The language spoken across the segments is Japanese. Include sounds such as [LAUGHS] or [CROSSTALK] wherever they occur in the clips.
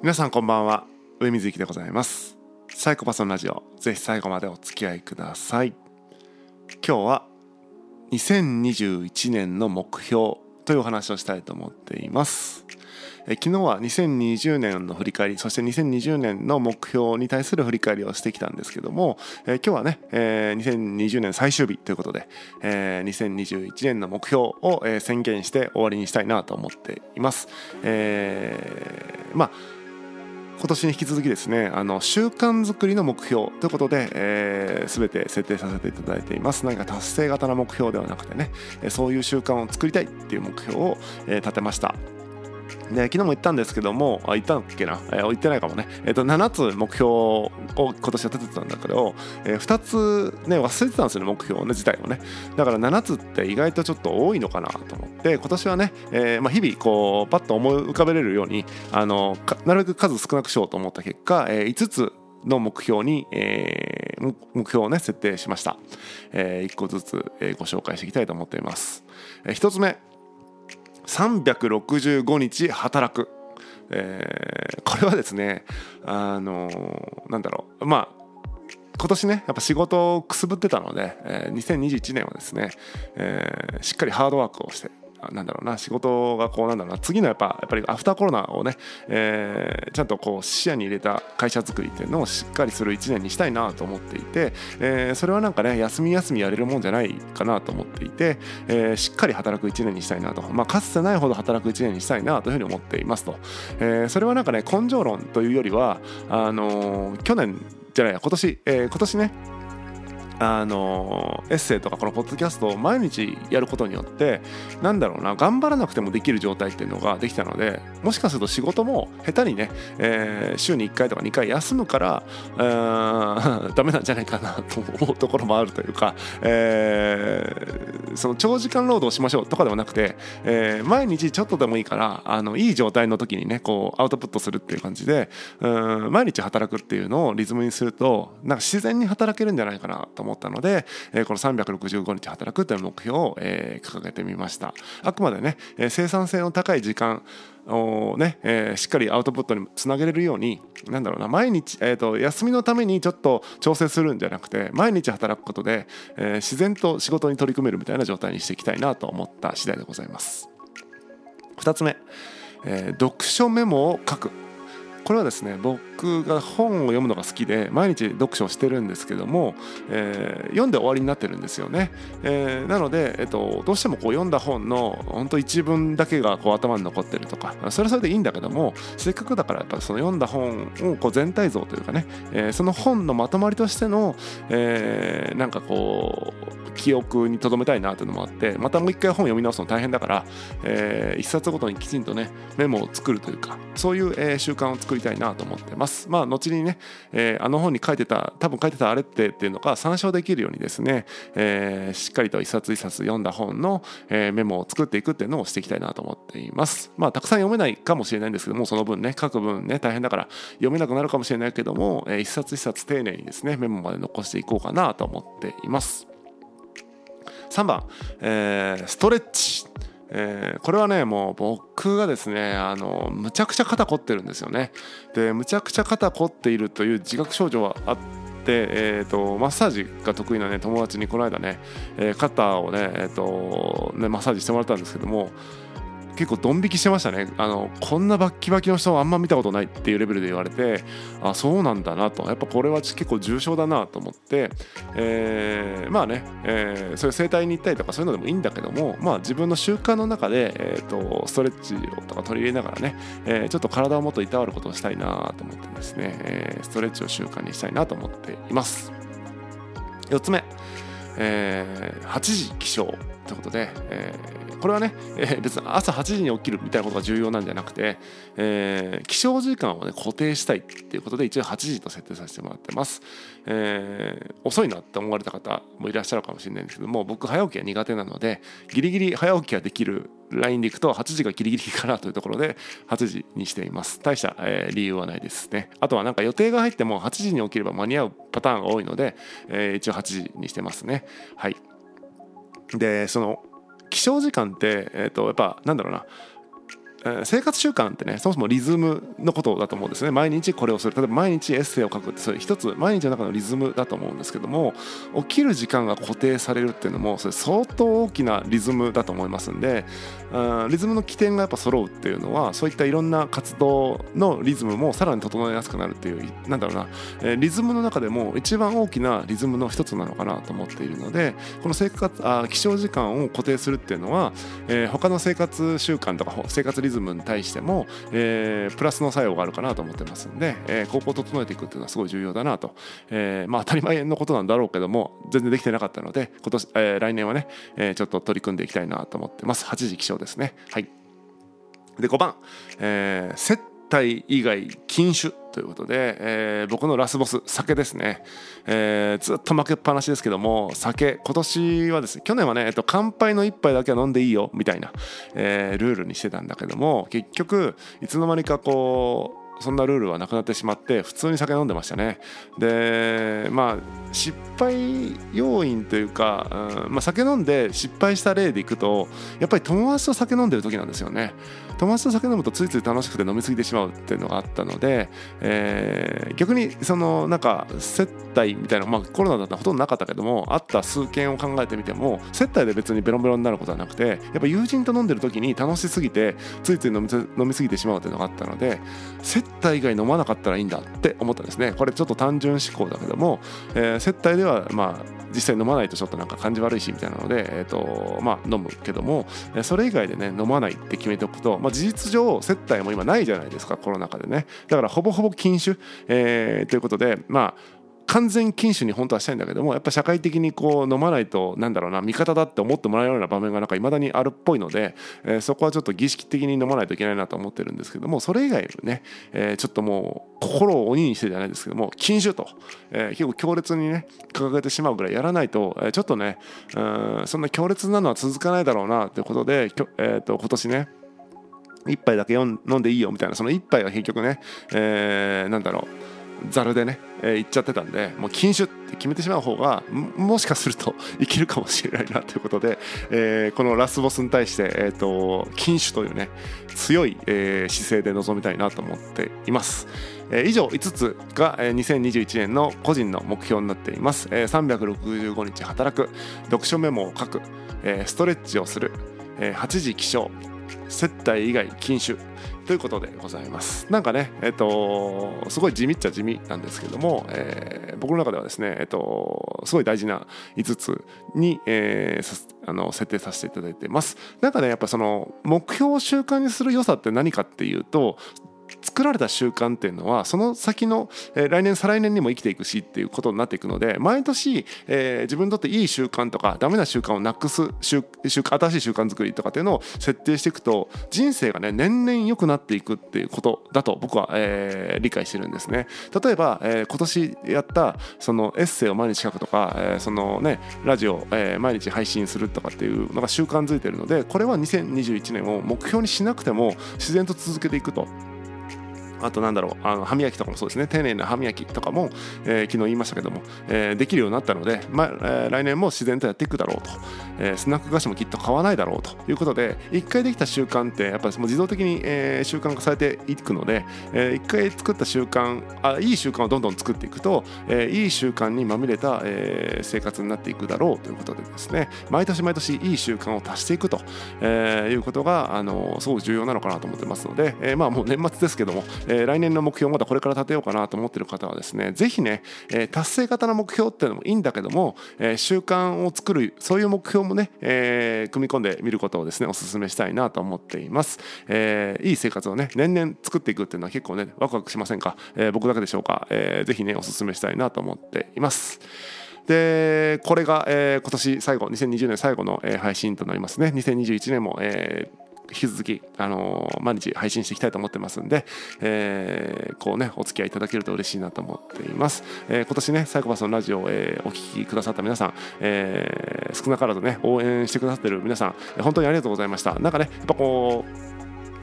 皆さんこんばんは。上水幸でございます。サイコパスのラジオ。ぜひ最後までお付き合いください。今日は2021年の目標というお話をしたいと思っています。え昨日は2020年の振り返りそして2020年の目標に対する振り返りをしてきたんですけども、え今日はね、えー、2020年最終日ということで、えー、2021年の目標を、え宣言して終わりにしたいなと思っています、えー、まあ今年に引き続きですねあの習慣づくりの目標ということで、えー、全て設定させていただいています。何か達成型の目標ではなくてねそういう習慣を作りたいっていう目標を、え、立てました。で昨日も言ったんですけどもあ言ったっけな、えー、言ってないかもね、えー、と7つ目標を今年は立ててたんだけど、えー、2つね忘れてたんですよね目標ね自体をね。だから7つって意外とちょっと多いのかなと思って今年はね、えーまあ、日々こうパッと思い浮かべれるようにあのなるべく数少なくしようと思った結果、えー、5つの目標に、えー、目標をね設定しました、えー、1個ずつ、えー、ご紹介していきたいと思っています、えー、1つ目365日働く、えー、これはですねあのー、なんだろう。まあ今年ねやっぱ仕事をくすぶってたので、えー、2021年はですね、えー、しっかりハードワークをしてなんだろうな仕事がこうなんだろうな次のやっぱやっぱりアフターコロナをね、えー、ちゃんとこう視野に入れた会社作りっていうのをしっかりする1年にしたいなと思っていて、えー、それはなんかね休み休みやれるもんじゃないかなと思っていて、えー、しっかり働く1年にしたいなと、まあ、かつてないほど働く1年にしたいなというふうに思っていますと、え、それはなんかね根性論というよりはあの、去年じゃないや今年、え、今年ねあのエッセイとかこのポッドキャストを毎日やることによってなんだろうな頑張らなくてもできる状態っていうのができたのでもしかすると仕事も下手にね、えー、週に1回とか2回休むから、えー、[LAUGHS] ダメなんじゃないかなと思うところもあるというか、えー、その長時間労働しましょうとかではなくて、えー、毎日ちょっとでもいいからあのいい状態の時にねこうアウトプットするっていう感じでうん毎日働くっていうのをリズムにするとなんか自然に働けるんじゃないかなと思思ったので、えこの365日働くという目標を、え掲げてみました。あくまでね、え生産性の高い時間をね、えー、しっかりアウトプットにつなげれるようになんだろうな毎日、えーと、休みのためにちょっと調整するんじゃなくて毎日働くことで、えー、自然と仕事に取り組めるみたいな状態にしていきたいなと思った次第でございます。2つ目、えー、読書メモを書く。これはですね僕が本を読むのが好きで毎日読書をしてるんですけども、えー、読んで終わりになってるんですよね、えー、なので、えっと、どうしてもこう読んだ本の本当一文だけがこう頭に残ってるとかそれはそれでいいんだけどもせっかくだからやっぱその読んだ本をこう全体像というかね、えー、その本のまとまりとしての、えー、なんかこう記憶に留めたいなというのもあってまたもう一回本読み直すの大変だから、えー、一冊ごとにきちんとねメモを作るというかそういう、えー、習慣を作りりたいなと思ってます。まあ後にね、えー、あの本に書いてた多分書いてたあれってっていうのが参照できるようにですね、えー、しっかりと一冊一冊読んだ本の、えー、メモを作っていくっていうのをしていきたいなと思っています。まあたくさん読めないかもしれないんですけどもその分ね書く分ね大変だから読めなくなるかもしれないけども、えー、一冊一冊丁寧にですねメモまで残していこうかなと思っています。3番、えー、ストレッチえー、これはねもう僕がですねあのむちゃくちゃ肩凝ってるんですよね。でむちゃくちゃ肩凝っているという自覚症状はあってえーと、マッサージが得意な、ね、友達にこの間ね、えー、肩をね,、えーとねマッサージしてもらったんですけども結構ドン引きしてましたね。あのこんなバッキバキの人はあんま見たことないっていうレベルで言われてあそうなんだなと。やっぱこれは結構重症だなと思って、えー、まあね、えー、そういう整体に行ったりとかそういうのでもいいんだけどもまあ自分の習慣の中で、えーと、ストレッチとか取り入れながらね、えー、ちょっと体をもっといたわることをしたいなと思ってですね、え、ストレッチを習慣にしたいなと思っています。4つ目、え、8時起床ということで、えー、これはね、えー、別に朝8時に起きるみたいなことが重要なんじゃなくて、えー、起床時間をね固定したいっていうことで一応8時と設定させてもらってます、えー、遅いなって思われた方もいらっしゃるかもしれないんですけども僕早起きは苦手なのでギリギリ早起きができるラインでいくと8時がギリギリかなというところで8時にしています。大した、えー、理由はないですね。あとはなんか予定が入っても8時に起きれば間に合うパターンが多いので、えー、一応8時にしてますね。はい。でその起床時間って、えーと、やっぱなんだろうな。生活習慣ってねそもそもリズムのことだと思うんですね。毎日これをする。例えば毎日エッセイを書くってそれ一つ毎日の中のリズムだと思うんですけども起きる時間が固定されるっていうのもそれ相当大きなリズムだと思いますんでリズムの起点がやっぱ揃うっていうのはそういったいろんな活動のリズムもさらに整えやすくなるっていうなんだろうな、リズムの中でも一番大きなリズムの一つなのかなと思っているのでこの生活あ起床時間を固定するっていうのは、えー、他の生活習慣とか生活リズムリズムに対しても、えー、プラスの作用があるかなと思ってますんで、えー、ここを整えていくっていうのはすごい重要だなと、えー、まあ当たり前のことなんだろうけども全然できてなかったので今年、えー、来年はね、えー、ちょっと取り組んでいきたいなと思ってます。8時起床ですね。はい。で5番、えー、接体以外禁酒ということで、えー、僕のラスボス酒ですね、えー、ずっと負けっぱなしですけども酒今年はですね去年はね、えっと、乾杯の一杯だけは飲んでいいよみたいな、えー、ルールにしてたんだけども結局いつの間にかこうそんなルールはなくなってしまって普通に酒飲んでましたね。でまあ失敗要因というか、うんまあ、酒飲んで失敗した例でいくとやっぱり友達と酒飲んでる時なんですよね。友達と酒飲むとついつい楽しくて飲み過ぎてしまうっていうのがあったので、えー、逆にそのなんか接待みたいな、まあ、コロナだったらほとんどなかったけどもあった数件を考えてみても接待で別にベロベロになることはなくてやっぱ友人と飲んでる時に楽しすぎてついつい飲み飲み過ぎてしまうっていうのがあったので接待以外飲まなかったらいいんだって思ったんですね。これちょっと単純思考だけども、えー、接待ではまあ実際飲まないとちょっとなんか感じ悪いしみたいなので、えーとまあ、飲むけどもそれ以外でね飲まないって決めておくと、まあ、事実上接待も今ないじゃないですかコロナ禍でね。だからほぼほぼ禁酒、えー、ということでまあ完全禁酒に本当はしたいんだけどもやっぱ社会的にこう飲まないとなんだろうな味方だって思ってもらえるような場面がなんか未だにあるっぽいので、えー、そこはちょっと儀式的に飲まないといけないなと思ってるんですけどもそれ以外のね、えー、ちょっともう心を鬼にしてじゃないですけども禁酒と、えー、結構強烈にね掲げてしまうぐらいやらないと、え、ちょっとねうんそんな強烈なのは続かないだろうなということで、えー、と今年ね一杯だけ飲んでいいよみたいなその一杯は結局ね、えー、なんだろうざるでね、えー、行っちゃってたんでもう禁酒って決めてしまう方がもしかすると [LAUGHS] いけるかもしれないなということで、えー、このラスボスに対して、えーと、禁酒というね強い、えー、姿勢で臨みたいなと思っています。えー、以上5つが、えー、2021年の個人の目標になっています、えー、365日働く。読書メモを書く、えー、ストレッチをする、えー、8時起床。接待以外禁酒ということでございます。なんかね、えっと、すごい地味っちゃ地味なんですけども、えー、僕の中ではですね、えっと、すごい大事な5つに、えー、あの設定させていただいてます。なんかね、やっぱその目標を習慣にする良さって何かっていうと、作られた習慣っていうのはその先の、え、来年再来年にも生きていくしっていうことになっていくので毎年、えー、自分にとっていい習慣とかダメな習慣をなくす習新しい習慣作りとかっていうのを設定していくと人生がね年々良くなっていくっていうことだと僕は、えー、理解してるんですね。例えば、えー、今年やったそのエッセイを毎日書くとか、え、そのねラジオ、え、毎日配信するとかっていうのが習慣づいてるのでこれは2021年を目標にしなくても自然と続けていくと。あとなんだろうあの歯磨きとかもそうですね。丁寧な歯磨きとかも、えー、昨日言いましたけども、えー、できるようになったので、まあえー、来年も自然とやっていくだろうと、えー、スナック菓子もきっと買わないだろうということで一回できた習慣ってやっぱりもう自動的に、えー、習慣化されていくので、えー、回作った習慣あいい習慣をどんどん作っていくと、えー、いい習慣にまみれた、えー、生活になっていくだろうということでですね。毎年毎年いい習慣を足していくと、えー、いうことがあのすごく重要なのかなと思ってますので、えー、まあもう年末ですけども、えー、来年の目標まだこれから立てようかなと思ってる方はですねぜひね、えー、達成型の目標っていうのもいいんだけども、え、習慣を作るそういう目標もね、え、組み込んでみることをですねお勧めしたいなと思っています、え、いい生活をね年々作っていくっていうのは結構ねワクワクしませんか、え、僕だけでしょうか、えー、ぜねお勧めしたいなと思っています。でこれが、えー、今年最後2020年最後の、えー、配信となりますね。2021年も、えー、引き続き、あのー、毎日配信していきたいと思ってますんで、えー、こうね、お付き合いいただけると嬉しいなと思っています。えー、今年ね、サイコパスのラジオを、え、お聴きくださった皆さん、えー、少なからずね、応援してくださってる皆さん、本当にありがとうございました。なんかね、やっぱこう、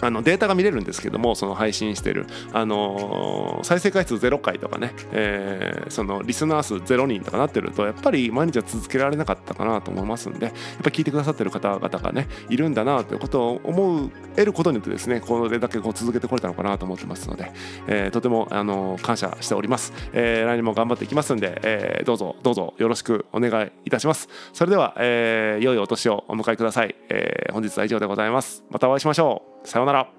あのデータが見れるんですけどもその配信してる、あの、再生回数0回とかね、えー、そのリスナー数0人とかなってるとやっぱり毎日は続けられなかったかなと思いますんでやっぱ聞いてくださってる方々がねいるんだなということを思う得ることによってですねこれだけこう続けてこれたのかなと思ってますので、えー、とても、あの、感謝しております、えー、来年も頑張っていきますんで、えー、どうぞどうぞよろしくお願いいたします。それでは、えー、良いお年をお迎えください、えー、本日は以上でございます。またお会いしましょう。さようなら。